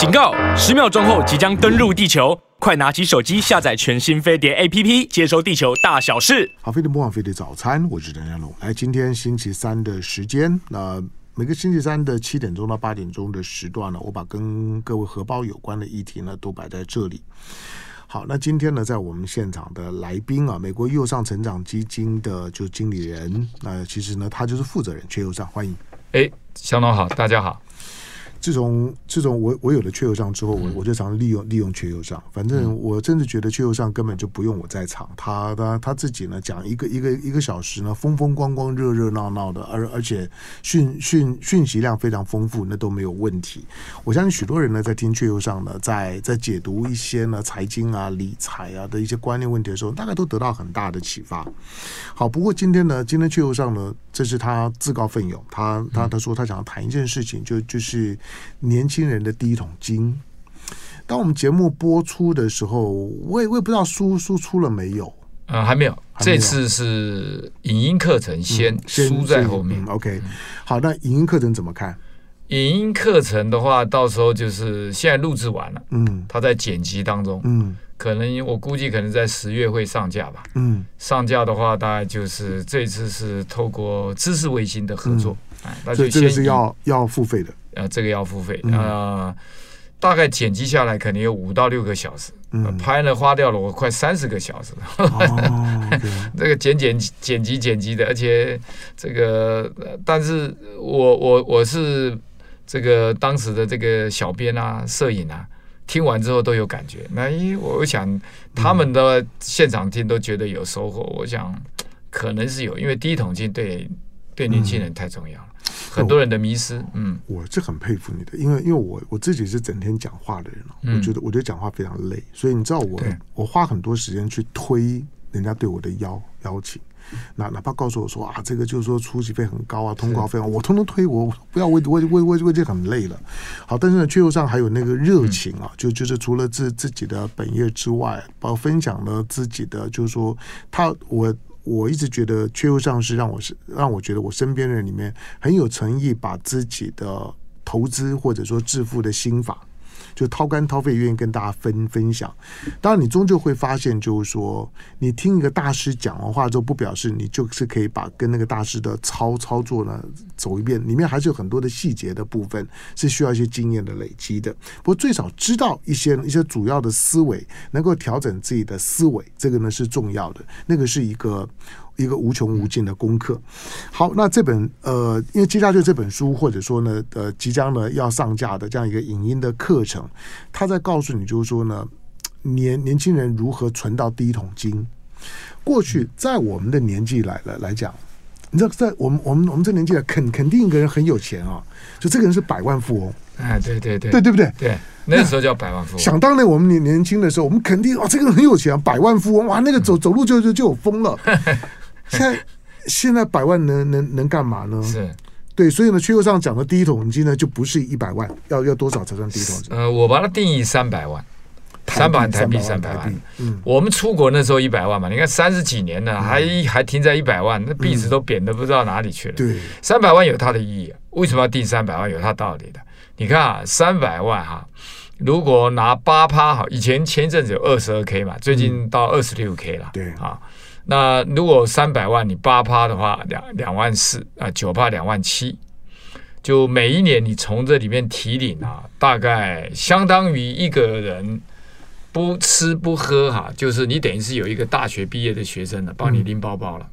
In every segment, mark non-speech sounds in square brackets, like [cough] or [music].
警告！十秒钟后即将登陆地球，快拿起手机下载全新飞碟 APP，接收地球大小事。好，飞碟播放飞碟早餐，我是陈家龙。来，今天星期三的时间，那每个星期三的七点钟到八点钟的时段呢，我把跟各位荷包有关的议题呢都摆在这里。好，那今天呢，在我们现场的来宾啊，美国右上成长基金的就经理人，那其实呢，他就是负责人缺右上，欢迎。哎，相当好，大家好。自从自从我我有了雀友上之后，我我就常常利用利用雀友上。反正我真的觉得雀友上根本就不用我在场，他他他自己呢讲一个一个一个小时呢，风风光光、热热闹闹的，而而且讯讯讯息量非常丰富，那都没有问题。我相信许多人呢在听雀友上呢，在在解读一些呢财经啊、理财啊的一些观念问题的时候，大概都得到很大的启发。好，不过今天呢，今天雀友上呢，这是他自告奋勇，他他他说他想要谈一件事情，就就是。年轻人的第一桶金。当我们节目播出的时候，我也我也不知道书书出了没有啊、呃，还没有。这次是影音课程先，先书在后面。嗯、OK，好，那影音课程怎么看？影音课程的话，到时候就是现在录制完了，嗯，他在剪辑当中，嗯，可能我估计可能在十月会上架吧，嗯，上架的话大概就是这次是透过知识卫星的合作，哎、那，所以这个是要要付费的。呃，这个要付费，呃，大概剪辑下来可能有五到六个小时，嗯、拍了花掉了我快三十个小时，哦、[laughs] 这个剪剪剪辑剪辑的，而且这个，但是我我我是这个当时的这个小编啊、摄影啊，听完之后都有感觉。那因为我想他们的现场听都觉得有收获，我想可能是有，因为第一桶金对对年轻人太重要了。嗯很多人的迷失，嗯，我是很佩服你的，因为因为我我自己是整天讲话的人，嗯、我觉得我觉得讲话非常累，所以你知道我我花很多时间去推人家对我的邀邀请，哪哪怕告诉我说啊，这个就是说出席费很高啊，通告费啊，我通通推我，我不要为为为为为这很累了。好，但是呢，却又上还有那个热情啊，嗯、就就是除了自自己的本业之外，包括分享了自己的，就是说他我。我一直觉得阙佑尚是让我是让我觉得我身边人里面很有诚意，把自己的投资或者说致富的心法。就掏肝掏肺，愿意跟大家分分享。当然，你终究会发现，就是说，你听一个大师讲完话之后，不表示你就是可以把跟那个大师的操操作呢走一遍。里面还是有很多的细节的部分，是需要一些经验的累积的。不过，最少知道一些一些主要的思维，能够调整自己的思维，这个呢是重要的。那个是一个。一个无穷无尽的功课。好，那这本呃，因为接下去这本书，或者说呢，呃，即将呢要上架的这样一个影音的课程，他在告诉你，就是说呢，年年轻人如何存到第一桶金。过去在我们的年纪来了来讲，你知道，在我们我们我们这年纪来，肯肯定一个人很有钱啊，就这个人是百万富翁。哎，对对对，对对不对？对，那时候叫百万富翁。想当年我们年年轻的时候，我们肯定哦，这个人很有钱啊，百万富翁哇，那个走走路就就就有风了。[laughs] 现在现在百万能能能干嘛呢？是对，所以呢，阙佑尚讲的第一桶金呢，就不是一百万，要要多少才算第一桶金？呃，我把它定义三百万，三百万台币，三百万。嗯，我们出国那时候一百万嘛，你看三十几年了，嗯、还还停在一百万，那币值都贬的不知道哪里去了。对，三百万有它的意义，为什么要定三百万？有它道理的。你看啊，三百万哈，如果拿八趴好，以前前一阵子有二十二 K 嘛，最近到二十六 K 了。嗯、对啊。那如果三百万你八趴的话，两两万四啊，九趴两万七，就每一年你从这里面提领啊，大概相当于一个人不吃不喝哈，就是你等于是有一个大学毕业的学生呢，帮你拎包包了。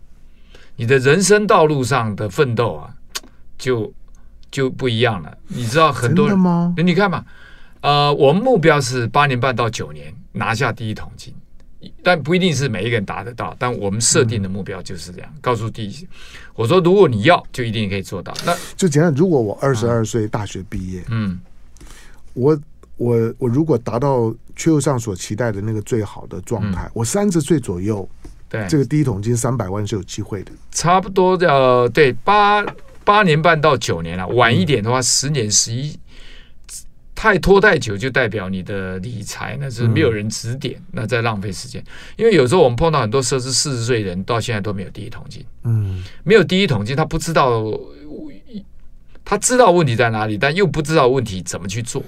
你的人生道路上的奋斗啊，就就不一样了。你知道很多人吗？你看嘛，呃，我们目标是八年半到九年拿下第一桶金。但不一定是每一个人达得到，但我们设定的目标就是这样。嗯、告诉第一，我说如果你要，就一定可以做到。那就简单，如果我二十二岁大学毕业，嗯，我我我如果达到阙佑尚所期待的那个最好的状态，嗯、我三十岁左右，对这个第一桶金三百万是有机会的。差不多要对八八年半到九年了，晚一点的话十年十一。太拖太久，就代表你的理财那是没有人指点，嗯、那在浪费时间。因为有时候我们碰到很多奢侈四十岁人，到现在都没有第一桶金。嗯，没有第一桶金，他不知道，他知道问题在哪里，但又不知道问题怎么去做。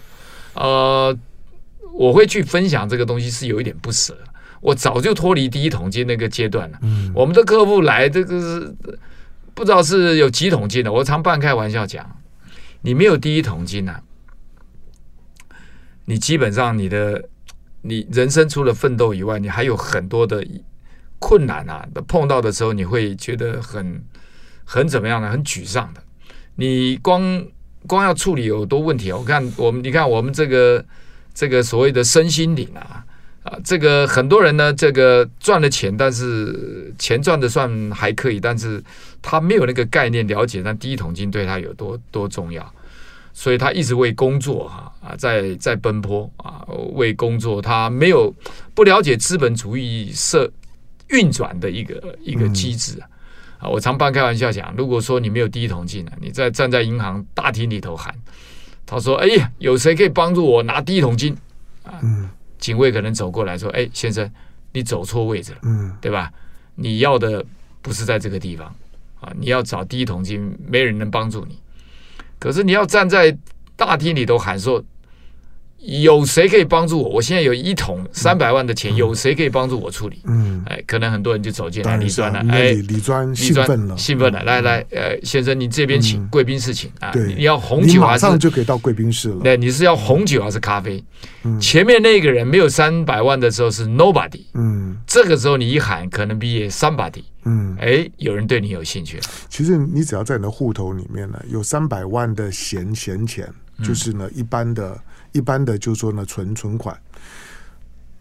呃，我会去分享这个东西是有一点不舍。我早就脱离第一桶金那个阶段了。嗯，我们的客户来这个是不知道是有几桶金的。我常半开玩笑讲，你没有第一桶金啊，你基本上你的你人生除了奋斗以外，你还有很多的困难啊。碰到的时候，你会觉得很很怎么样呢？很沮丧的。你光光要处理有多问题啊？我看我们，你看我们这个这个所谓的身心灵啊。啊，这个很多人呢，这个赚了钱，但是钱赚的算还可以，但是他没有那个概念了解，那第一桶金对他有多多重要，所以他一直为工作哈啊在在奔波啊，为工作，他没有不了解资本主义社运转的一个一个机制啊。啊，我常半开玩笑讲，如果说你没有第一桶金呢，你在站在银行大厅里头喊，他说：“哎呀，有谁可以帮助我拿第一桶金？”啊，嗯。警卫可能走过来说：“哎，先生，你走错位置了，嗯，对吧？你要的不是在这个地方啊，你要找第一桶金，没人能帮助你。可是你要站在大厅里头喊说。”有谁可以帮助我？我现在有一桶三百万的钱，有谁可以帮助我处理？嗯，哎，可能很多人就走进来，李专了，哎，李专兴奋了，兴奋了，来来，呃，先生，你这边请，贵宾室请啊。对，你要红酒还是？马上就可以到贵宾室了。对，你是要红酒还是咖啡？前面那个人没有三百万的时候是 nobody，嗯，这个时候你一喊，可能比 somebody，嗯，哎，有人对你有兴趣了。其实你只要在你的户头里面呢，有三百万的闲闲钱，就是呢一般的。一般的就是说呢，存存款，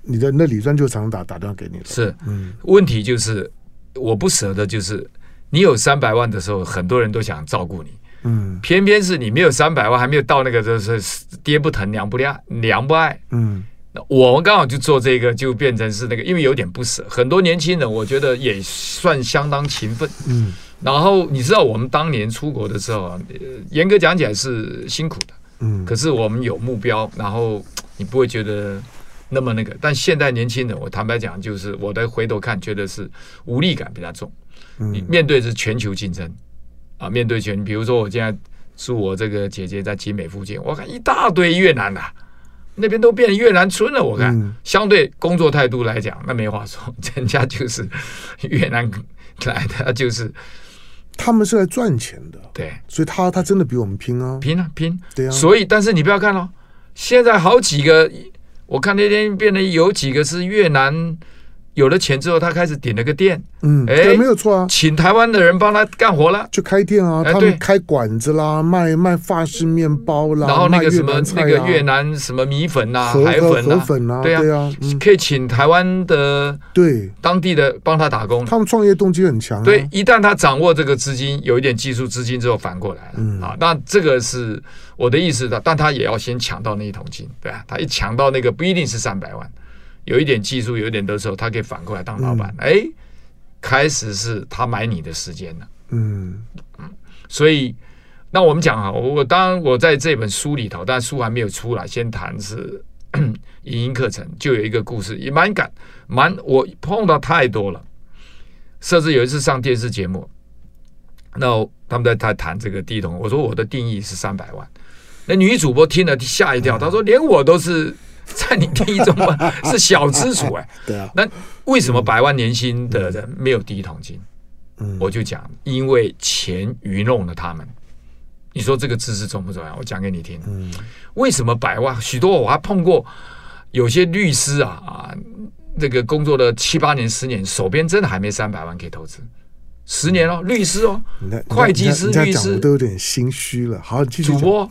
你的那理专就常常打打电话给你了。是，嗯，问题就是我不舍得，就是你有三百万的时候，很多人都想照顾你，嗯，偏偏是你没有三百万，还没有到那个就是爹不疼娘不爱，娘不爱，嗯，那我们刚好就做这个，就变成是那个，因为有点不舍。很多年轻人，我觉得也算相当勤奋，嗯，然后你知道我们当年出国的时候啊，严格讲起来是辛苦的。嗯，可是我们有目标，然后你不会觉得那么那个。但现在年轻人，我坦白讲，就是我的回头看，觉得是无力感比较重。你面对是全球竞争啊，面对全，比如说我现在住我这个姐姐在集美附近，我看一大堆越南的，那边都变成越南村了。我看相对工作态度来讲，那没话说，[laughs] 人家就是越南来的，就是。他们是来赚钱的，对，所以他他真的比我们拼啊，拼啊拼，对啊。所以，但是你不要看哦，现在好几个，我看那天变得有几个是越南。有了钱之后，他开始点了个店，嗯，哎，没有错啊，请台湾的人帮他干活了，就开店啊，他们开馆子啦，卖卖法式面包啦，然后那个什么那个越南什么米粉呐、海粉呐，对啊，可以请台湾的对。当地的帮他打工，他们创业动机很强，对，一旦他掌握这个资金，有一点技术资金之后，反过来了。啊，那这个是我的意思的，但他也要先抢到那一桶金，对啊，他一抢到那个不一定是三百万。有一点技术，有一点的时候，他可以反过来当老板。哎、嗯，开始是他买你的时间了。嗯嗯，所以那我们讲啊，我我当然我在这本书里头，但书还没有出来，先谈是 [coughs] 影音课程，就有一个故事，也蛮感蛮我碰到太多了。甚至有一次上电视节目，那他们在在谈这个第一桶，我说我的定义是三百万，那女主播听了吓一跳，她说连我都是。在你第一中嘛，[laughs] 是小资族哎。对啊。那为什么百万年薪的人没有第一桶金？嗯，我就讲，因为钱愚弄了他们。你说这个知识重不重要？我讲给你听。嗯。为什么百万？许多我还碰过有些律师啊啊，这个工作了七八年、十年，手边真的还没三百万可以投资。十年哦，律师哦，会计师、律师都有点心虚了。好，继续讲。主播。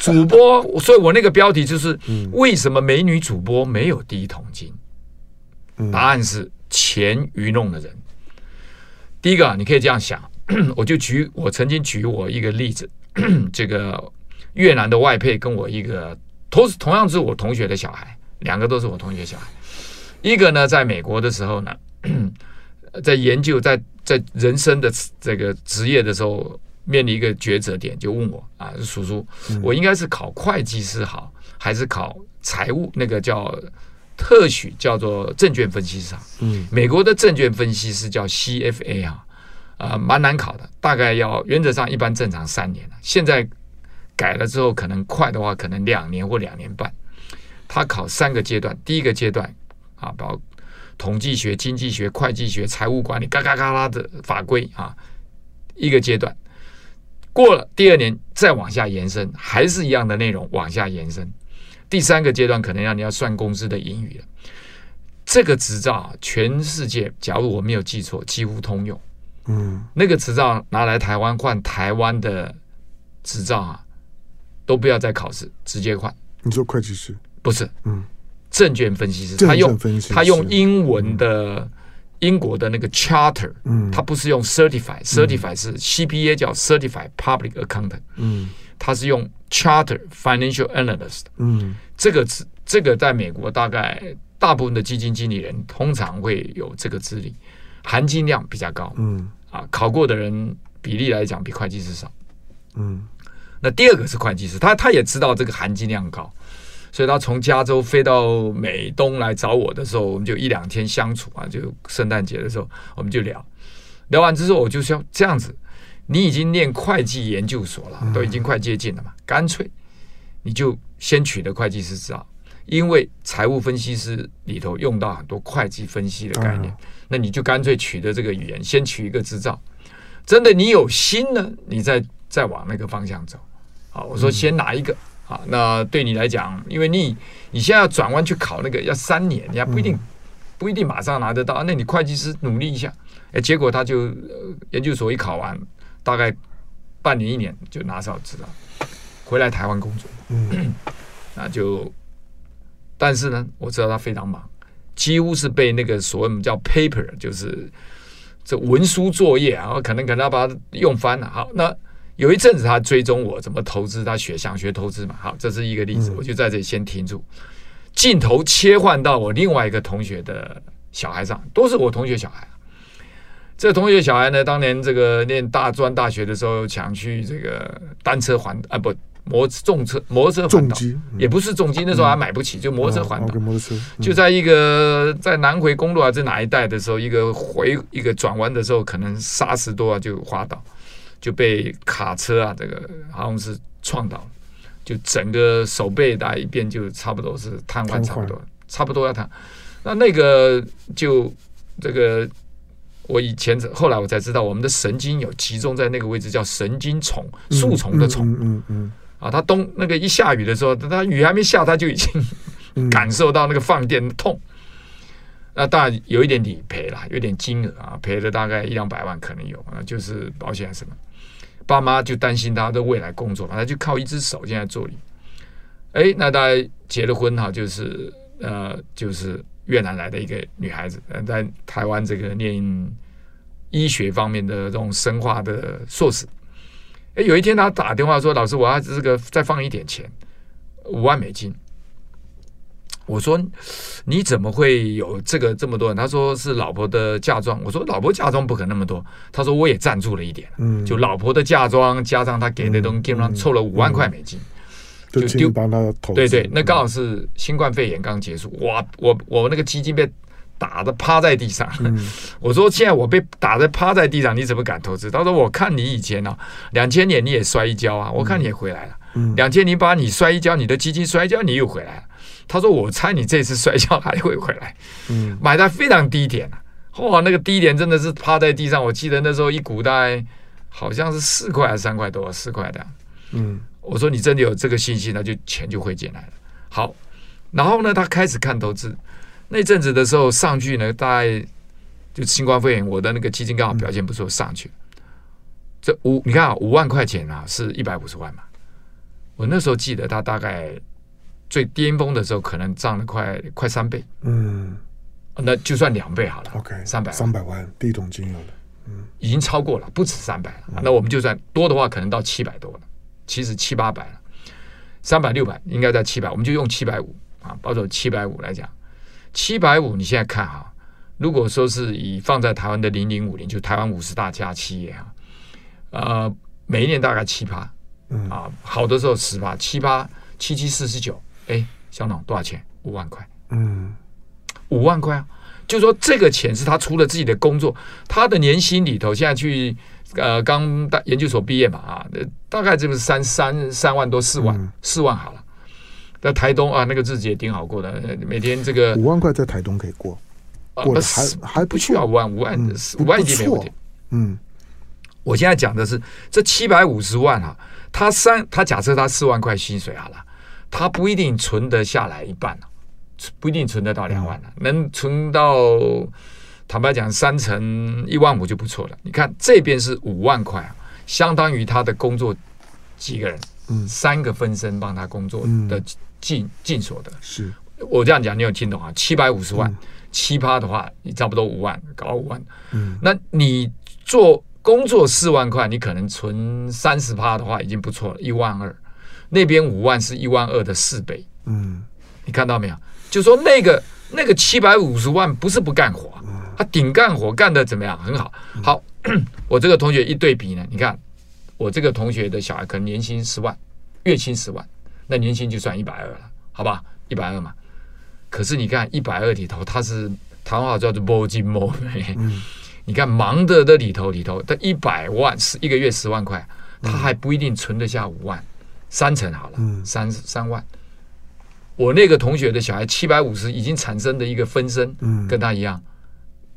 主播，所以我那个标题就是：为什么美女主播没有第一桶金？答案是钱愚弄的人。第一个，你可以这样想，[clears throat] 我就举我曾经举我一个例子，[clears throat] 这个越南的外配跟我一个同同样是我同学的小孩，两个都是我同学小孩。一个呢，在美国的时候呢，[clears throat] 在研究在在人生的这个职业的时候。面临一个抉择点，就问我啊，叔叔，我应该是考会计师好，还是考财务那个叫特许叫做证券分析师好？嗯，美国的证券分析师叫 CFA 啊，啊，蛮难考的，大概要原则上一般正常三年，现在改了之后可能快的话，可能两年或两年半。他考三个阶段，第一个阶段啊，包括统计学、经济学、会计学、财务管理，嘎嘎嘎啦的法规啊，一个阶段过了，第二年再往下延伸，还是一样的内容往下延伸。第三个阶段可能让你要算公司的盈余了。这个执照啊，全世界假如我没有记错，几乎通用。嗯，那个执照拿来台湾换台湾的执照啊，都不要再考试，直接换。你说会计师？不是，嗯，证券分析师，他用他用英文的英国的那个 charter，嗯，它不是用 certify，certify 是 CPA 叫 certified public accountant，嗯，它是用 charter financial analyst，嗯，这个资这个在美国大概大部分的基金经理人通常会有这个资历，含金量比较高，嗯，啊，考过的人比例来讲比会计师少，嗯，那第二个是会计师，他他也知道这个含金量高。所以他从加州飞到美东来找我的时候，我们就一两天相处啊，就圣诞节的时候我们就聊，聊完之后我就说这样子，你已经念会计研究所了，都已经快接近了。嘛，干脆你就先取得会计师执照，因为财务分析师里头用到很多会计分析的概念，那你就干脆取得这个语言，先取一个执照，真的你有心呢，你再再往那个方向走。好，我说先拿一个。啊，那对你来讲，因为你你现在要转弯去考那个要三年，你还不一定不一定马上拿得到。那你会计师努力一下，哎，结果他就研究所一考完，大概半年一年就拿上执照，回来台湾工作。嗯，[clears throat] 那就，但是呢，我知道他非常忙，几乎是被那个所谓叫 paper，就是这文书作业啊，可能可能要把它用翻了。好，那。有一阵子，他追踪我怎么投资，他学想学投资嘛。好，这是一个例子，我就在这里先停住。镜头切换到我另外一个同学的小孩上，都是我同学小孩。这同学小孩呢，当年这个念大专大学的时候，想去这个单车环啊，不摩重车摩托车环岛，也不是重机，那时候还买不起，就摩托车环岛。就在一个在南回公路还是哪一带的时候，一个回一个转弯的时候，可能刹时多啊，就滑倒。就被卡车啊，这个好像是撞倒，就整个手背打一遍，就差不多是瘫痪，差不多，差不多要瘫。那那个就这个，我以前后来我才知道，我们的神经有集中在那个位置，叫神经丛，树丛的丛。嗯嗯。啊，他冬那个一下雨的时候，他雨还没下，他就已经感受到那个放电的痛。那当然有一点理赔了，有点金额啊，赔了大概一两百万可能有啊，就是保险什么。爸妈就担心他的未来工作嘛，他就靠一只手现在做理。哎，那他结了婚哈，就是呃，就是越南来的一个女孩子，在台湾这个念医学方面的这种生化的硕士。哎，有一天他打电话说：“老师，我要这个再放一点钱，五万美金。”我说：“你怎么会有这个这么多人？”他说：“是老婆的嫁妆。”我说：“老婆嫁妆不可能那么多。”他说：“我也赞助了一点，嗯，就老婆的嫁妆加上他给的东西，基本上凑了五万块美金，就丢帮他投。对对，那刚好是新冠肺炎刚结束，哇，我我那个基金被打的趴在地上。[laughs] 我说：“现在我被打的趴在地上，你怎么敢投资？”他说：“我看你以前呢，两千年你也摔一跤啊，我看你也回来了。两千零八你摔一跤，你的基金摔一跤，你又回来了。”他说：“我猜你这次摔跤还会回来。”嗯，买在非常低点啊，哇，那个低点真的是趴在地上。我记得那时候一股大概好像是四块还是三块多，四块的。嗯，我说你真的有这个信心，那就钱就会进来了。好，然后呢，他开始看投资。那阵子的时候上去呢，大概就新冠肺炎，我的那个基金刚好表现不错，上去。这五你看啊，五万块钱啊，是一百五十万嘛。我那时候记得他大概。最巅峰的时候，可能涨了快快三倍，嗯，那就算两倍好了，OK，三百三百万，第一桶金有了，嗯，已经超过了，不止三百了。那我们就算多的话，可能到七百多了，其实七八百了，三百六百应该在七百，我们就用七百五啊，保守七百五来讲，七百五你现在看哈，如果说是以放在台湾的零零五零，就台湾五十大家企业啊，呃，每一年大概七八，嗯。啊，好的时候十趴，七八七七四十九。哎，小农多少钱？五万块。嗯，五万块啊！就说这个钱是他除了自己的工作，他的年薪里头，现在去呃刚大研究所毕业嘛啊，大概就是三三三万多四万四、嗯、万好了。在台东啊，那个日子也挺好过的，每天这个五万块在台东可以过，过得还、啊、还不需要五万五万五万已经没问题。嗯，我现在讲的是这七百五十万啊，他三他假设他四万块薪水好了，他不一定存得下来一半，不一定存得到两万能存到坦白讲三成一万五就不错了。你看这边是五万块啊，相当于他的工作几个人，嗯，三个分身帮他工作的。嗯进进所得是，我这样讲你有听懂啊？七百五十万，七、嗯、趴的话，你差不多五万，搞五万。嗯，那你做工作四万块，你可能存三十趴的话，已经不错了，一万二。那边五万是一万二的四倍。嗯，你看到没有？就说那个那个七百五十万不是不干活，他顶干活干的怎么样？很好。好，[coughs] 我这个同学一对比呢，你看我这个同学的小孩可能年薪十万，月薪十万。那年薪就算一百二了，好吧，一百二嘛。可是你看一百二里头，他是台湾话叫做摸金摸银。[laughs] 你看忙的的里头里头，他一百万是一个月十万块，他还不一定存得下五万，三成好了，三三万。我那个同学的小孩七百五十已经产生的一个分身，跟他一样。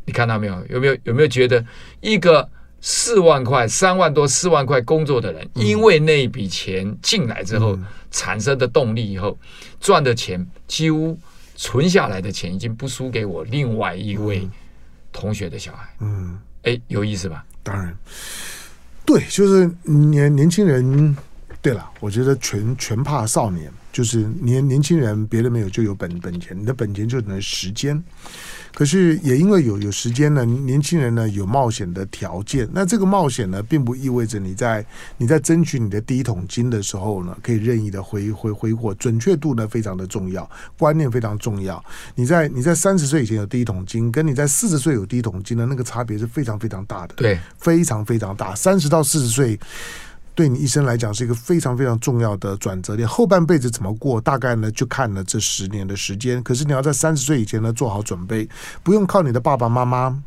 你看到没有？有没有有没有觉得一个？四万块、三万多、四万块工作的人，因为那一笔钱进来之后产生的动力，以后赚的钱几乎存下来的钱已经不输给我另外一位同学的小孩。嗯，哎，有意思吧？当然，对，就是年年轻人。对了，我觉得全全怕少年，就是年年轻人，别的没有，就有本本钱，你的本钱就等于时间。可是也因为有有时间呢，年轻人呢有冒险的条件。那这个冒险呢，并不意味着你在你在争取你的第一桶金的时候呢，可以任意的挥 [laughs] 挥挥霍。准确度呢非常的重要，观念非常重要。你在你在三十岁以前有第一桶金，跟你在四十岁有第一桶金的那个差别是非常非常大的。对，非常非常大。三十到四十岁。对你一生来讲是一个非常非常重要的转折点，后半辈子怎么过，大概呢就看了这十年的时间。可是你要在三十岁以前呢做好准备，不用靠你的爸爸妈妈，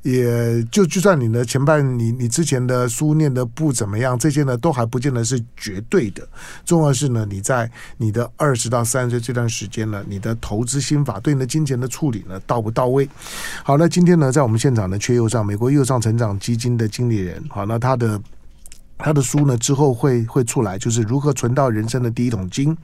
也就就算你的前半你你之前的书念的不怎么样，这些呢都还不见得是绝对的。重要是呢你在你的二十到三十岁这段时间呢，你的投资心法对你的金钱的处理呢到不到位？好，那今天呢在我们现场呢阙又上，美国又上成长基金的经理人，好，那他的。他的书呢之后会会出来，就是如何存到人生的第一桶金。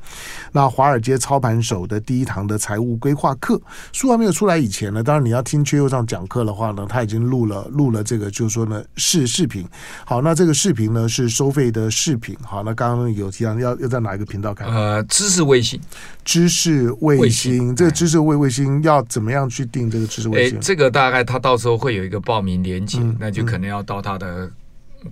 那华尔街操盘手的第一堂的财务规划课，书还没有出来以前呢，当然你要听缺又上讲课的话呢，他已经录了录了这个，就是说呢视视频。好，那这个视频呢是收费的视频。好，那刚刚有提到要要在哪一个频道看？呃，知识卫星，知识卫星，这个知识卫卫星要怎么样去定这个知识卫星？这个大概他到时候会有一个报名链接，嗯，那就可能要到他的。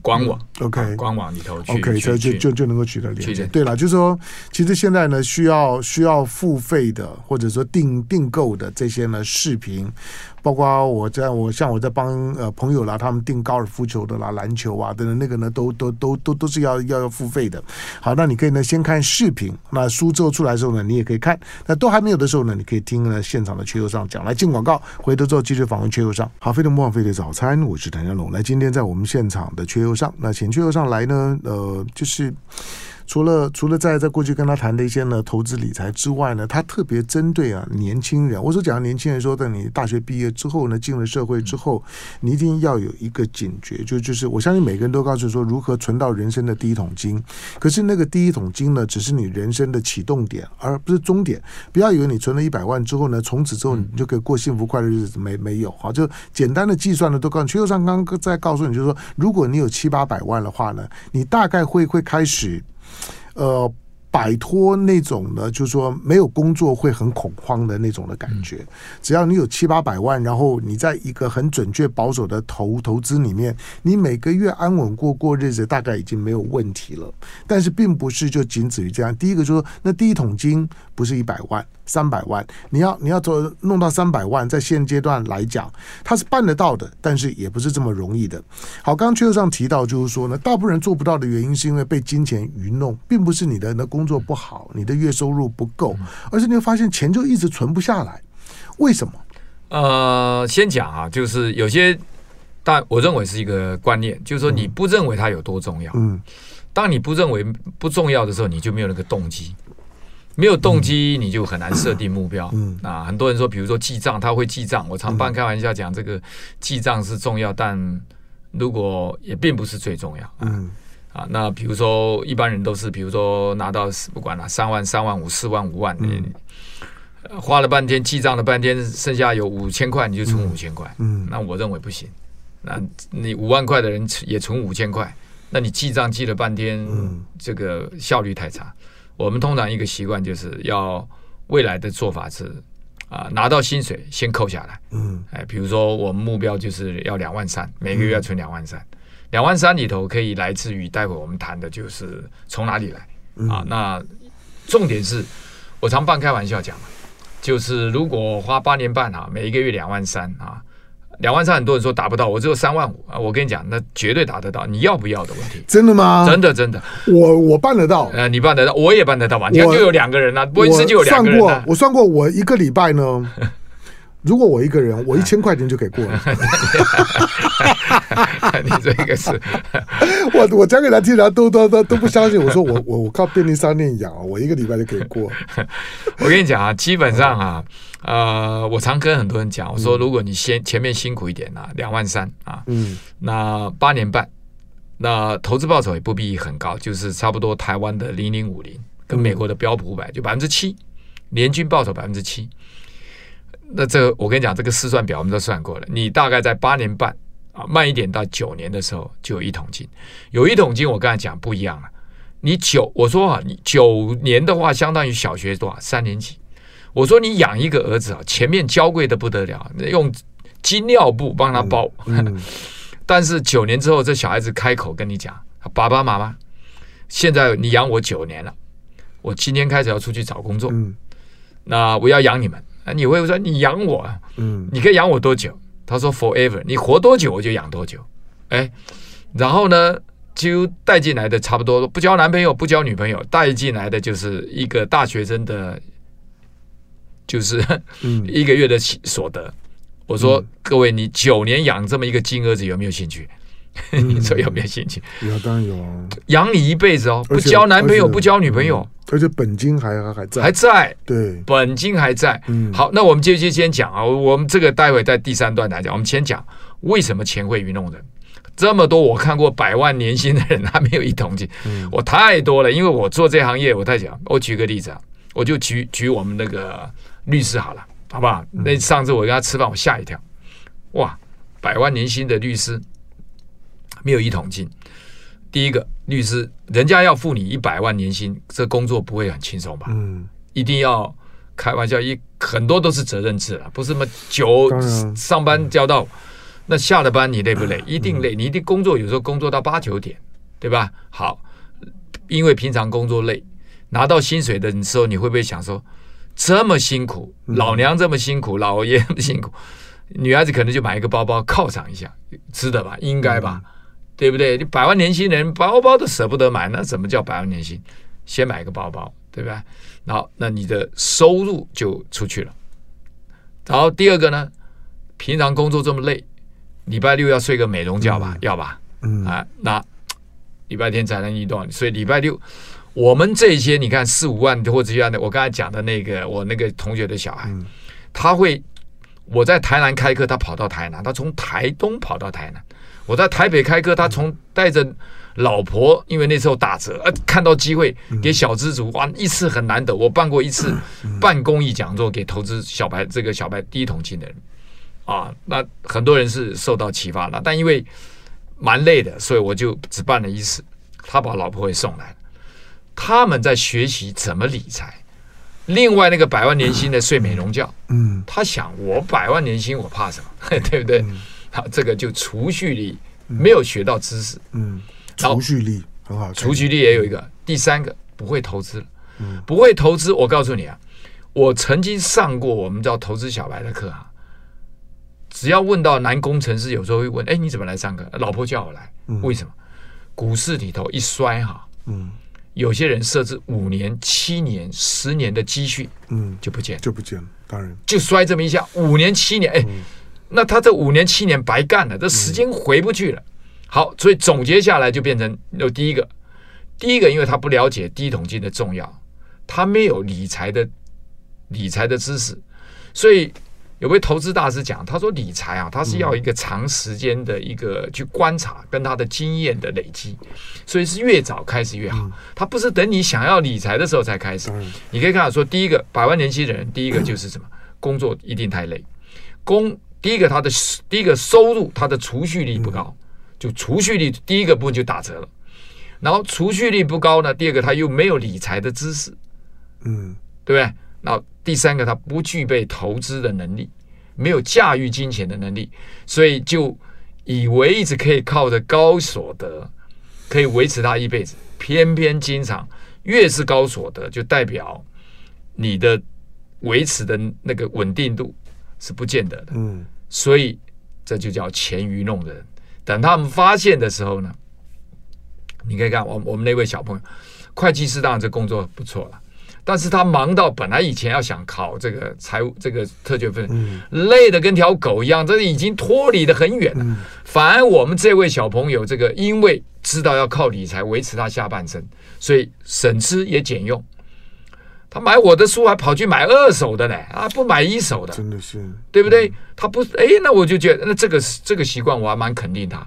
官网，OK，、啊、官网里头去，OK，所以就就就能够取得连接。对了，就是说，其实现在呢，需要需要付费的，或者说订订购的这些呢视频。包括我在我像我在帮呃朋友啦，他们订高尔夫球的啦、篮球啊等等，那个呢都都都都都是要要要付费的。好，那你可以呢先看视频，那书之后出来的时候呢，你也可以看。那都还没有的时候呢，你可以听呢现场的缺友上讲。来进广告，回头之后继续访问缺友上。好，非常不枉费的早餐，我是谭家龙。来，今天在我们现场的缺油上，那前缺油上来呢，呃，就是。除了除了在在过去跟他谈的一些呢投资理财之外呢，他特别针对啊年轻人。我所讲的年轻人说，等你大学毕业之后呢，进了社会之后，你一定要有一个警觉，就就是我相信每个人都告诉说如何存到人生的第一桶金。可是那个第一桶金呢，只是你人生的启动点，而不是终点。不要以为你存了一百万之后呢，从此之后你就可以过幸福快乐日子，没没有好，就简单的计算呢都告诉你。阙又上刚刚在告诉你，就是说，如果你有七八百万的话呢，你大概会会开始。呃，摆脱那种呢，就是说没有工作会很恐慌的那种的感觉。只要你有七八百万，然后你在一个很准确保守的投投资里面，你每个月安稳过过日子，大概已经没有问题了。但是并不是就仅止于这样。第一个就是说，那第一桶金不是一百万。三百万，你要你要做弄到三百万，在现阶段来讲，它是办得到的，但是也不是这么容易的。好，刚刚阙又上提到，就是说呢，大部分人做不到的原因，是因为被金钱愚弄，并不是你的那工作不好，你的月收入不够，而是你会发现钱就一直存不下来。为什么？呃，先讲啊，就是有些，但我认为是一个观念，就是说你不认为它有多重要。嗯。当你不认为不重要的时候，你就没有那个动机。没有动机，你就很难设定目标。嗯。啊，很多人说，比如说记账，他会记账。我常半开玩笑讲，这个记账是重要，但如果也并不是最重要。嗯。啊，那比如说一般人都是，比如说拿到不管了三万、三万五、四万、五万，你花了半天记账了半天，剩下有五千块，你就存五千块。嗯，那我认为不行。那你五万块的人也存五千块，那你记账记了半天，这个效率太差。我们通常一个习惯就是要未来的做法是啊，拿到薪水先扣下来。嗯，哎，比如说我们目标就是要两万三，每个月要存两万三。两万三里头可以来自于待会我们谈的就是从哪里来啊？那重点是我常半开玩笑讲嘛，就是如果花八年半啊，每一个月两万三啊，两万三很多人说达不到，我只有三万五啊，我跟你讲，那绝对达得到，你要不要的问题？真的吗？真的真的，我我办得到，呃，你办得到，我也办得到吧？你看就有两个人啊，不一次就有两个人。我算过，我算过，我一个礼拜呢。[laughs] 如果我一个人，[laughs] 我一千块钱就可以过了。[laughs] 你这个是，[laughs] 我我讲给他听，他都都都都不相信。我说我我我靠便利商店养，我一个礼拜就可以过。我跟你讲啊，基本上啊，呃，我常跟很多人讲，我说如果你先前面辛苦一点啊，两万三啊，嗯，那八年半，那投资报酬也不必很高，就是差不多台湾的零零五零，跟美国的标普五百就百分之七，年均报酬百分之七。那这个我跟你讲，这个试算表我们都算过了。你大概在八年半啊，慢一点到九年的时候就有一桶金。有一桶金，我刚才讲不一样了。你九，我说啊，你九年的话，相当于小学多少？三年级。我说你养一个儿子啊，前面娇贵的不得了，用金尿布帮他包。嗯嗯、[laughs] 但是九年之后，这小孩子开口跟你讲：“爸爸妈妈，现在你养我九年了，我今天开始要出去找工作。嗯、那我要养你们。”啊，你会说你养我，嗯，你可以养我多久？他说 forever，你活多久我就养多久。哎，然后呢，就带进来的差不多不交男朋友不交女朋友，带进来的就是一个大学生的，就是 [laughs] 一个月的所得。我说各位，你九年养这么一个金儿子，有没有兴趣？[laughs] 你说有没有兴趣？有，当然有啊，养你一辈子哦，不交男朋友不交女朋友。而且本金还还在，还在，对，本金还在。嗯，好，那我们接接先讲啊，我们这个待会在第三段来讲，我们先讲为什么钱会愚弄人。这么多我看过百万年薪的人，他没有一桶金。嗯，我太多了，因为我做这行业，我太讲。我举个例子啊，我就举举我们那个律师好了，好不好？那上次我跟他吃饭，我吓一跳，哇，百万年薪的律师没有一桶金。第一个律师，人家要付你一百万年薪，这工作不会很轻松吧？嗯，一定要开玩笑，一很多都是责任制了，不是什么九上班交到，那下了班你累不累？一定累，你一定工作，有时候工作到八九点，对吧？好，因为平常工作累，拿到薪水的时候，你会不会想说，这么辛苦，老娘这么辛苦，老爷这么辛苦，女孩子可能就买一个包包犒赏一下，值得吧？应该吧？对不对？你百万年薪人包包都舍不得买，那怎么叫百万年薪？先买个包包，对吧？然后那你的收入就出去了。然后第二个呢，平常工作这么累，礼拜六要睡个美容觉吧？嗯、要吧？嗯啊，那礼拜天才能移动，所以礼拜六我们这些你看四五万或者这样的，我刚才讲的那个我那个同学的小孩，嗯、他会我在台南开课，他跑到台南，他从台东跑到台南。我在台北开课，他从带着老婆，因为那时候打折，呃，看到机会给小资族，哇，一次很难得。我办过一次办公益讲座给投资小白，这个小白第一桶金的人，啊，那很多人是受到启发了，但因为蛮累的，所以我就只办了一次。他把老婆也送来了，他们在学习怎么理财。另外那个百万年薪的睡美容觉，嗯，他想我百万年薪我怕什么，[laughs] 对不对？好，这个就储蓄力没有学到知识，嗯，储蓄力很好，储蓄力也有一个。第三个不会投资，嗯，不会投资。我告诉你啊，我曾经上过我们叫投资小白的课啊。只要问到男工程师，有时候会问：哎，你怎么来上课？老婆叫我来，为什么？股市里头一摔哈，嗯，有些人设置五年、七年、十年的积蓄，嗯，就不见就不见了，当然就摔这么一下，五年、七年，哎，嗯、那他这五年、七年白干了，这时间回不去了。嗯、好，所以总结下来就变成有第一个，第一个，因为他不了解第一桶金的重要，他没有理财的理财的知识，所以。有位投资大师讲，他说理财啊，他是要一个长时间的一个去观察跟他的经验的累积，所以是越早开始越好。他不是等你想要理财的时候才开始。你可以看到说，第一个百万年薪的人，第一个就是什么？工作一定太累。工第一个他的第一个收入，他的储蓄率不高，就储蓄率第一个部分就打折了。然后储蓄率不高呢，第二个他又没有理财的知识，嗯，对不对？然后第三个，他不具备投资的能力，没有驾驭金钱的能力，所以就以为一直可以靠着高所得可以维持他一辈子。偏偏经常越是高所得，就代表你的维持的那个稳定度是不见得的。嗯，所以这就叫钱愚弄人。等他们发现的时候呢，你可以看我我们那位小朋友，会计师当然这工作不错了。但是他忙到本来以前要想考这个财务这个特权分，嗯、累得跟条狗一样，这已经脱离的很远了。嗯、反而我们这位小朋友，这个因为知道要靠理财维持他下半生，所以省吃也俭用。他买我的书还跑去买二手的呢，啊，不买一手的，真的是对不对？嗯、他不，哎，那我就觉得那这个这个习惯我还蛮肯定他。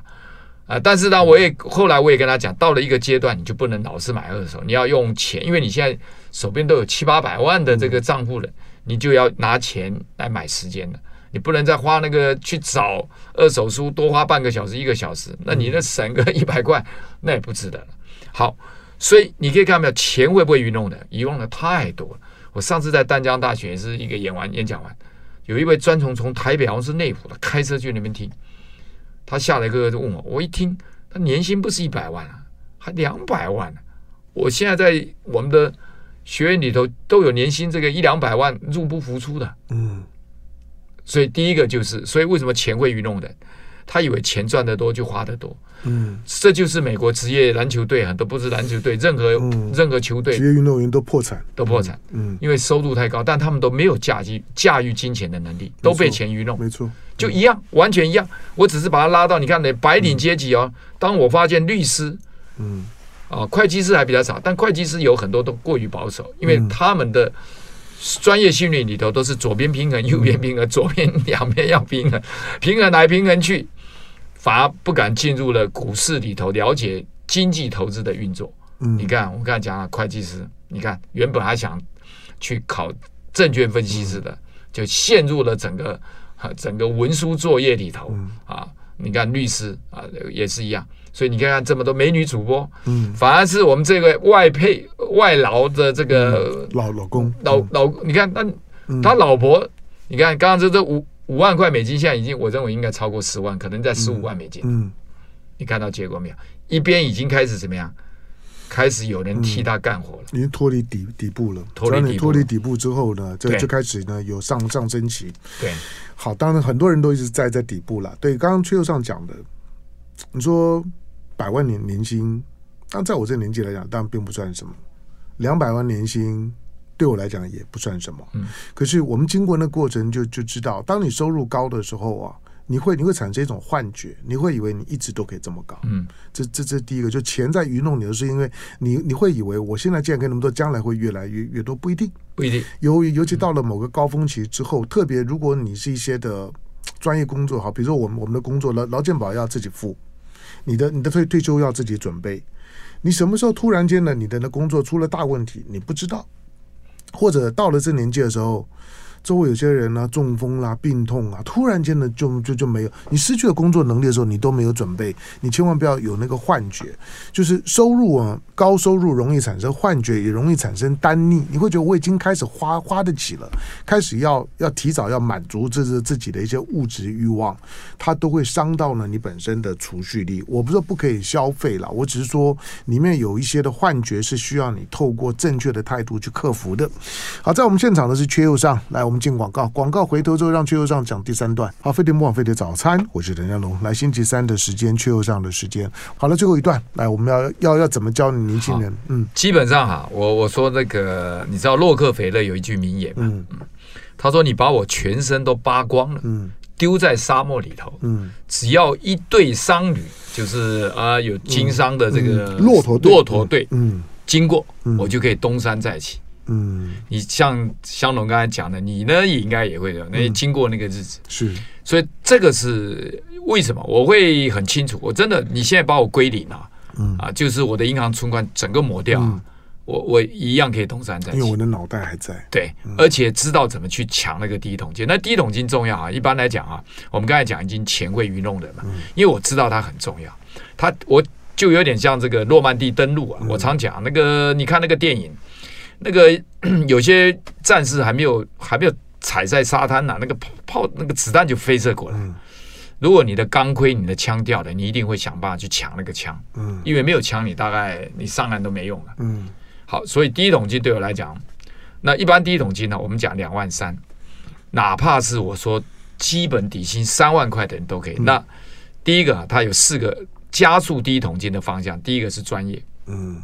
啊！但是呢，我也后来我也跟他讲，到了一个阶段，你就不能老是买二手，你要用钱，因为你现在手边都有七八百万的这个账户了，你就要拿钱来买时间了。你不能再花那个去找二手书，多花半个小时一个小时，那你那省个一百块，那也不值得了。好，所以你可以看到没有，钱会不会愚弄的？愚弄的太多了。我上次在淡江大学也是一个演完演讲完，有一位专从从台北好像是内湖的开车去那边听。他下来，哥哥就问我，我一听，他年薪不是一百万啊，还两百万呢。我现在在我们的学院里头都有年薪这个一两百万入不敷出的。嗯，所以第一个就是，所以为什么钱会愚弄人？他以为钱赚得多就花得多。嗯，这就是美国职业篮球队很多不是篮球队，任何、嗯、任何球队职业运动员都破产，都破产。嗯，因为收入太高，但他们都没有驾驭驾驭金钱的能力，都被钱愚弄。没错。就一样，完全一样。我只是把它拉到你看，那白领阶级哦。当我发现律师，嗯，啊，会计师还比较少，但会计师有很多都过于保守，因为他们的专业训练里头都是左边平衡，右边平衡，左边两边要平衡，平衡来平衡去，反而不敢进入了股市里头了解经济投资的运作。嗯，你看，我刚才讲了会计师，你看原本还想去考证券分析师的，就陷入了整个。整个文书作业里头。啊，你看律师啊也是一样，所以你看看这么多美女主播，嗯，反而是我们这个外配外劳的这个老老公。老老，你看那他老婆，你看刚刚这这五五万块美金，现在已经我认为应该超过十万，可能在十五万美金，嗯，你看到结果没有？一边已经开始怎么样？开始有人替他干活了，已经脱离底底部了。脱离脱离底部之后呢，这就开始呢有上上升期。对，好，当然很多人都一直在在底部了。对，刚刚 Chill 上讲的，你说百万年年薪，但在我这个年纪来讲，当然并不算什么。两百万年薪对我来讲也不算什么。嗯，可是我们经过那过程就就知道，当你收入高的时候啊。你会你会产生一种幻觉，你会以为你一直都可以这么高。嗯，这这这第一个，就钱在愚弄你的是因为你你会以为我现在既然可以那么多，将来会越来越越多，不一定，不一定。尤尤其到了某个高峰期之后，嗯、特别如果你是一些的专业工作，好，比如说我们我们的工作劳劳健保要自己付，你的你的退退休要自己准备，你什么时候突然间呢？你的那工作出了大问题，你不知道，或者到了这年纪的时候。周围有些人呢、啊，中风啦、病痛啊，突然间呢，就就就没有。你失去了工作能力的时候，你都没有准备。你千万不要有那个幻觉，就是收入啊，高收入容易产生幻觉，也容易产生单逆。你会觉得我已经开始花花得起了，开始要要提早要满足这是自己的一些物质欲望，它都会伤到呢你本身的储蓄力。我不是说不可以消费了，我只是说里面有一些的幻觉是需要你透过正确的态度去克服的。好，在我们现场的是缺右上来我们。们进广告，广告回头之后让邱又上讲第三段。好，飞碟模仿飞碟早餐，我是任家龙。来，星期三的时间，邱又上的时间。好了，最后一段，来，我们要要要怎么教年轻人？嗯，基本上哈，我我说那个，你知道洛克菲勒有一句名言吗？嗯，他说：“你把我全身都扒光了，嗯，丢在沙漠里头，嗯，只要一对商旅，就是啊有经商的这个骆驼骆驼队，嗯，经过，我就可以东山再起。”嗯，你像香农刚才讲的，你呢也应该也会的。那经过那个日子是，所以这个是为什么我会很清楚。我真的，你现在把我归零啊，啊，就是我的银行存款整个抹掉，我我一样可以东山再起，因为我的脑袋还在。对，而且知道怎么去抢那个第一桶金。那第一桶金重要啊，一般来讲啊，我们刚才讲已经钱会愚弄人嘛，因为我知道它很重要。它我就有点像这个诺曼底登陆啊，我常讲那个，你看那个电影。那个 [clears throat] 有些战士还没有还没有踩在沙滩呢，那个炮炮那个子弹就飞射过来。如果你的钢盔、你的枪掉了，你一定会想办法去抢那个枪。嗯，因为没有枪，你大概你上岸都没用了。嗯，好，所以第一桶金对我来讲，那一般第一桶金呢，我们讲两万三，哪怕是我说基本底薪三万块的人都可以。那第一个，它有四个加速第一桶金的方向，第一个是专业。嗯。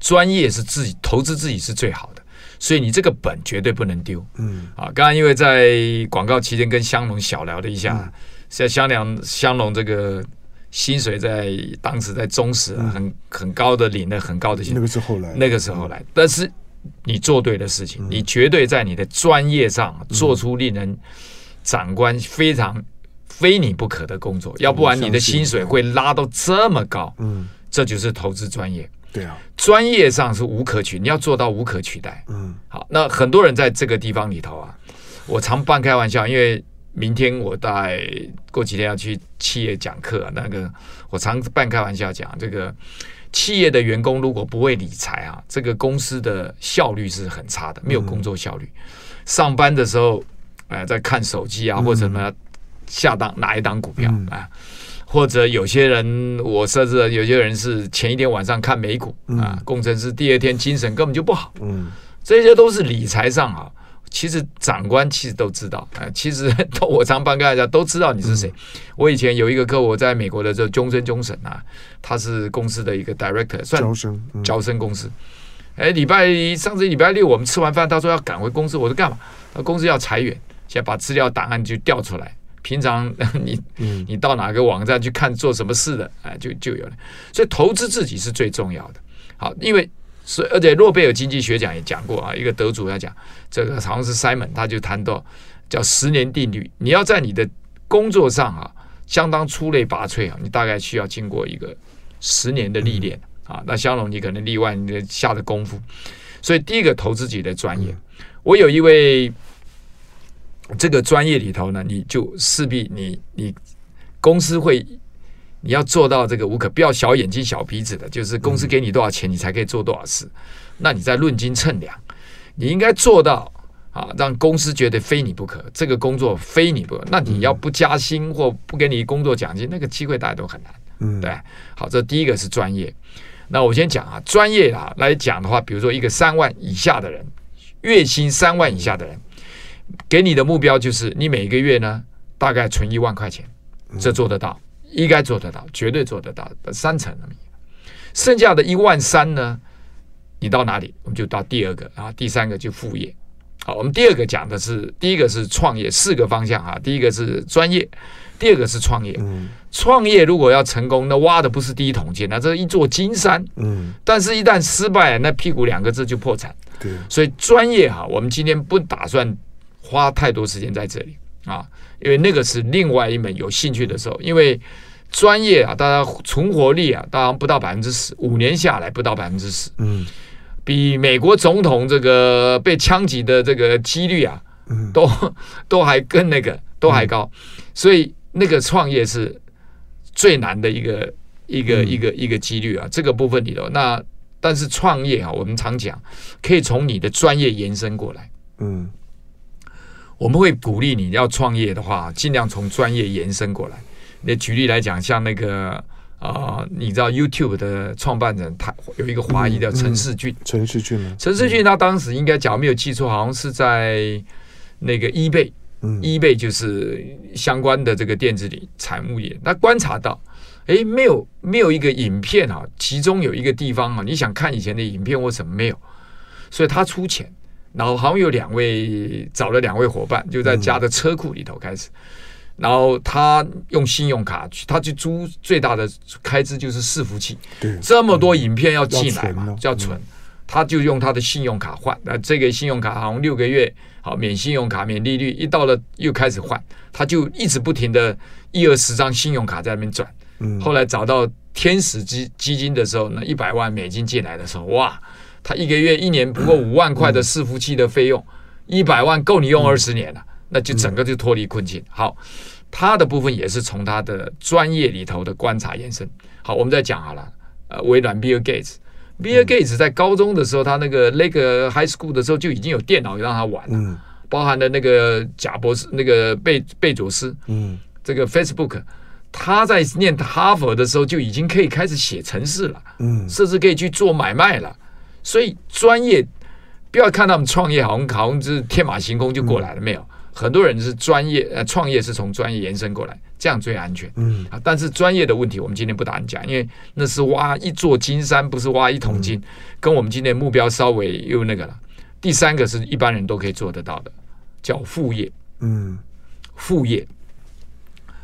专业是自己投资自己是最好的，所以你这个本绝对不能丢。嗯。啊，刚刚因为在广告期间跟香农小聊了一下，像香良香农这个薪水在当时在中时很很高的领了很高的薪水，那个是后来，那个时候来，但是你做对的事情，你绝对在你的专业上做出令人长官非常非你不可的工作，要不然你的薪水会拉到这么高。嗯，这就是投资专业。对啊，专业上是无可取，你要做到无可取代。嗯，好，那很多人在这个地方里头啊，我常半开玩笑，因为明天我大概过几天要去企业讲课啊，那个我常半开玩笑讲，这个企业的员工如果不会理财啊，这个公司的效率是很差的，没有工作效率。嗯、上班的时候，哎、呃，在看手机啊，或者什么下档哪一档股票啊。嗯或者有些人，我设置了有些人是前一天晚上看美股啊，工程师第二天精神根本就不好。嗯，这些都是理财上啊。其实长官其实都知道啊，其实 [laughs] 都我常帮大家都知道你是谁。我以前有一个客户在美国的这 Johnson Johnson 啊，他是公司的一个 director，算招生招生公司。哎，礼拜上次礼拜六我们吃完饭，他说要赶回公司，我说干嘛？他公司要裁员，先把资料档案就调出来。平常你你到哪个网站去看做什么事的，哎，就就有了。所以投资自己是最重要的。好，因为是而且诺贝尔经济学奖也讲过啊，一个得主要讲，这个好像是 Simon，他就谈到叫十年定律。你要在你的工作上啊，相当出类拔萃啊，你大概需要经过一个十年的历练啊。那香龙你可能例外，你下的功夫。所以第一个投资自己的专业，我有一位。这个专业里头呢，你就势必你你公司会你要做到这个无可不要小眼睛小鼻子的，就是公司给你多少钱，你才可以做多少事。那你在论斤称量，你应该做到啊，让公司觉得非你不可，这个工作非你不可。那你要不加薪或不给你工作奖金，那个机会大家都很难。嗯，对。好，这第一个是专业。那我先讲啊，专业啊来讲的话，比如说一个三万以下的人，月薪三万以下的人。给你的目标就是你每个月呢，大概存一万块钱，这做得到，应该做得到，绝对做得到，三成。剩下的一万三呢，你到哪里？我们就到第二个啊，第三个就副业。好，我们第二个讲的是第一个是创业，四个方向哈。第一个是专业，第二个是创业。创业如果要成功，那挖的不是第一桶金，那这是一座金山。嗯，但是一旦失败，那屁股两个字就破产。对，所以专业哈，我们今天不打算。花太多时间在这里啊，因为那个是另外一门有兴趣的时候。因为专业啊，大家存活率啊，当然不到百分之十，五年下来不到百分之十，嗯，比美国总统这个被枪击的这个几率啊，嗯，都都还更那个都还高，所以那个创业是最难的一个一个一个一个几率啊，这个部分里头。那但是创业啊，我们常讲可以从你的专业延伸过来，嗯。我们会鼓励你要创业的话，尽量从专业延伸过来。那举例来讲，像那个啊、呃，你知道 YouTube 的创办人，他有一个华裔叫陈世俊。陈士骏呢？陈世俊他当时应该假如没有记错，好像是在那个 eBay，eBay、嗯、eBay 就是相关的这个电子里产物业。他观察到，哎，没有没有一个影片啊，其中有一个地方啊，你想看以前的影片或什么没有，所以他出钱，然后好像有两位找了两位伙伴，就在家的车库里头开始。嗯然后他用信用卡去，他去租最大的开支就是伺服器。对，这么多影片要进来嘛，要存，嗯，他就用他的信用卡换。那这个信用卡好像六个月好免信用卡免利率，一到了又开始换，他就一直不停的一二十张信用卡在那边转。嗯，后来找到天使基基金的时候，那一百万美金进来的时候，哇，他一个月一年不过五万块的伺服器的费用，一百万够你用二十年了。那就整个就脱离困境。好，他的部分也是从他的专业里头的观察延伸。好，我们再讲好了。呃，微软 Bill Gates，Bill Gates 在高中的时候，他那个那个 High School 的时候就已经有电脑让他玩了，包含了那个贾博士、那个贝贝佐斯，嗯，这个 Facebook，他在念哈佛的时候就已经可以开始写程式了，嗯，甚至可以去做买卖了。所以专业不要看他们创业好像好像是天马行空就过来了，没有。很多人是专业，呃，创业是从专业延伸过来，这样最安全。嗯，啊，但是专业的问题，我们今天不打算讲，因为那是挖一座金山，不是挖一桶金，嗯，跟我们今天目标稍微又那个了。第三个是一般人都可以做得到的，叫副业。嗯，副业。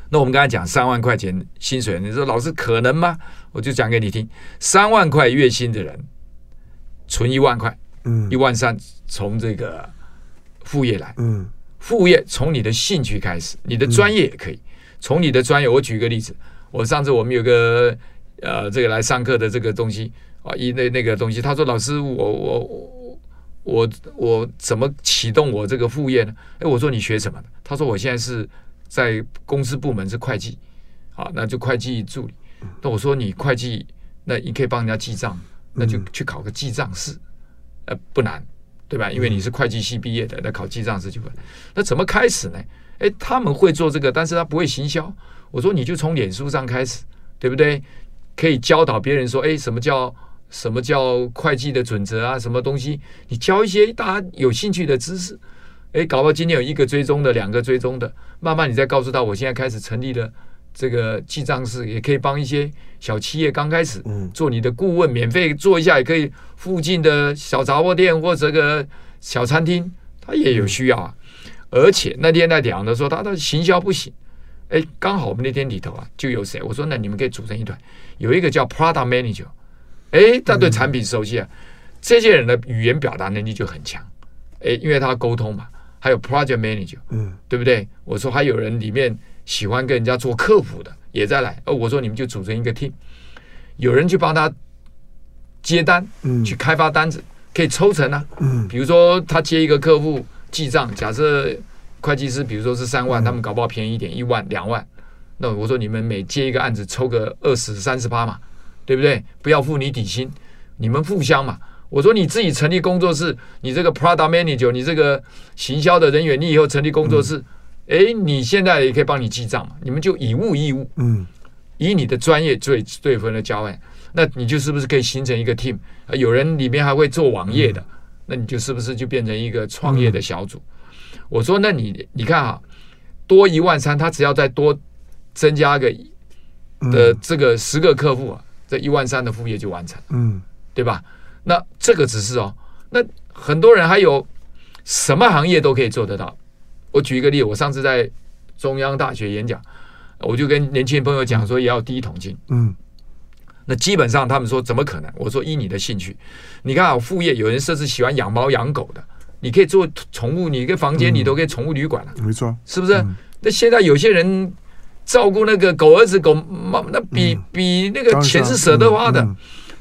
那我们刚才讲三万块钱薪水，你说老师可能吗？我就讲给你听，三万块月薪的人存一万块，嗯，一万三从这个副业来，嗯。副业从你的兴趣开始，你的专业也可以从你的专业。我举个例子，我上次我们有个呃这个来上课的这个东西啊，一那那个东西，他说老师，我我我我怎么启动我这个副业呢？哎，我说你学什么的？他说我现在是在公司部门是会计，啊，那就会计助理。那我说你会计，那你可以帮人家记账，那就去考个记账师，呃，不难。对吧？因为你是会计系毕业的，那考记账师就会。那怎么开始呢？哎，他们会做这个，但是他不会行销。我说你就从脸书上开始，对不对？可以教导别人说，哎，什么叫什么叫会计的准则啊？什么东西？你教一些大家有兴趣的知识。哎，搞不好今天有一个追踪的，两个追踪的，慢慢你再告诉他，我现在开始成立了。这个记账室也可以帮一些小企业刚开始做你的顾问，免费做一下也可以。附近的小杂货店或者个小餐厅，他也有需要啊。而且那天在讲的说，他的行销不行。哎，刚好我们那天里头啊，就有谁？我说那你们可以组成一团，有一个叫 Product Manager，哎，他对产品熟悉啊。这些人的语言表达能力就很强。哎，因为他沟通嘛。还有 Project Manager，嗯，对不对？我说还有人里面。喜欢跟人家做客服的也在来，哦，我说你们就组成一个 team，有人去帮他接单，嗯，去开发单子，可以抽成啊，嗯，比如说他接一个客户记账，假设会计师比如说是三万，他们搞不好便宜一点，一万两万，那我说你们每接一个案子抽个二十三十八嘛，对不对？不要付你底薪，你们互相嘛。我说你自己成立工作室，你这个 product manager，你这个行销的人员，你以后成立工作室。嗯哎，你现在也可以帮你记账嘛？你们就以物易物，嗯，以你的专业最对分的交换，那你就是不是可以形成一个 team？有人里面还会做网页的，那你就是不是就变成一个创业的小组？我说，那你你看啊，多一万三，他只要再多增加个的这个十个客户啊，这一万三的副业就完成，嗯，对吧？那这个只是哦，那很多人还有什么行业都可以做得到。我举一个例子，我上次在中央大学演讲，我就跟年轻朋友讲说，也要第一桶金。嗯，那基本上他们说怎么可能？我说依你的兴趣，你看啊，副业有人甚至喜欢养猫养狗的，你可以做宠物，你一个房间里都可以宠物旅馆了，没错，是不是？那现在有些人照顾那个狗儿子狗猫，那比比那个钱是舍得花的，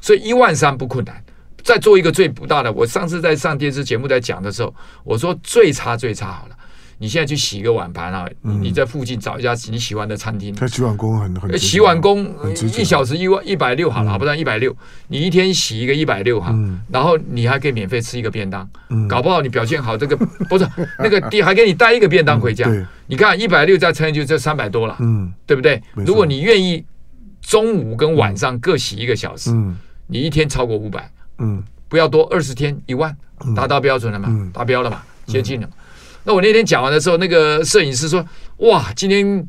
所以一万三不困难。再做一个最不大的，我上次在上电视节目在讲的时候，我说最差最差好了。你现在去洗一个碗盘啊！你在附近找一家你喜欢的餐厅。他洗碗工很很。洗碗工一小时一万一百六好了，不然一百六。你一天洗一个一百六哈，然后你还可以免费吃一个便当。搞不好你表现好，这个 [laughs] 不是那个地还给你带一个便当回家。你看一百六再乘以就这三百多了，对不对？如果你愿意中午跟晚上各洗一个小时，嗯，你一天超过五百，嗯，不要多，二十天一万，达到标准了嘛，嗯、达标了嘛，接近了。嗯、那我那天讲完的时候，那个摄影师说：“哇，今天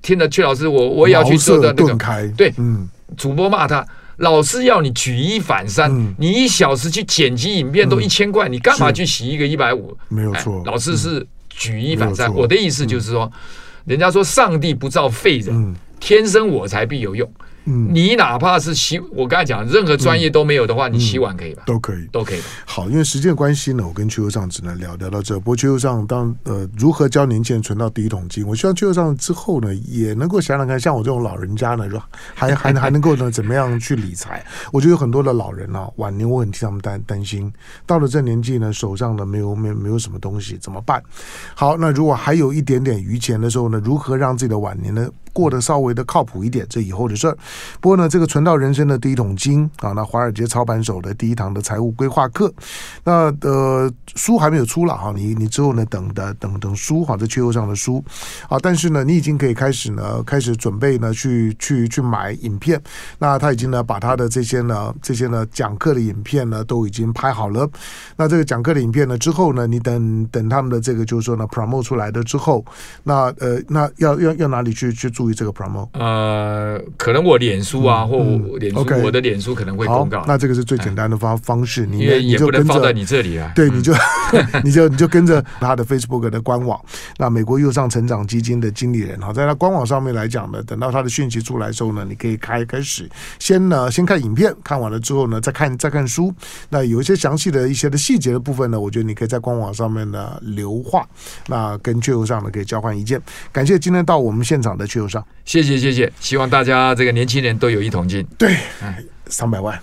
听了阙老师，我我也要去做的那个，对，嗯，主播骂他。”老师要你举一反三，嗯、你一小时去剪辑影片都一千块，嗯、你干嘛去洗一个一百五？没有错，老师是举一反三。我的意思就是说，嗯、人家说上帝不造废人，嗯、天生我材必有用。嗯，你哪怕是洗，我刚才讲任何专业都没有的话，你洗碗可以吧？都可以，都可以。好，因为时间关系呢，我跟阙佑尚只能聊聊到这。不过阙佑尚当呃如何教年轻人存到第一桶金？我希望阙佑尚之后呢，也能够想想看，像我这种老人家呢，是吧？[laughs] 还还还能够呢，怎么样去理财？我觉得有很多的老人啊，晚年我很替他们担担心，到了这年纪呢，手上呢没有没有没有什么东西，怎么办？好，那如果还有一点点余钱的时候呢，如何让自己的晚年呢？过得稍微的靠谱一点，这以后的事儿。不过呢，这个存到人生的第一桶金啊，那华尔街操盘手的第一堂的财务规划课，那呃书还没有出了哈，你你之后呢等的等等书哈，这阙佑尚的书啊，但是呢，你已经可以开始呢开始准备呢去去去买影片。那他已经呢把他的这些呢这些呢讲课的影片呢都已经拍好了。那这个讲课的影片呢之后呢，你等等他们的这个就是说呢 promote 出来的之后，那呃那要要要哪里去去做？注意这个 promo，呃，可能我脸书啊，或脸书，我的脸书可能会公告。那这个是最简单的方方式，你也不能放在你这里啊。对，你就 [laughs] 你就你就跟着他的 Facebook 的官网。那美国右上成长基金的经理人哈，在他官网上面来讲呢，等到他的讯息出来之后呢，你可以开开始先呢先看影片，看完了之后呢再看再看书。那有一些详细的一些的细节的部分呢，我觉得你可以在官网上面呢留话，那跟阙佑尚呢可以交换意见。感谢今天到我们现场的阙佑尚。谢谢谢谢，希望大家这个年轻人都有一桶金。对，三百万。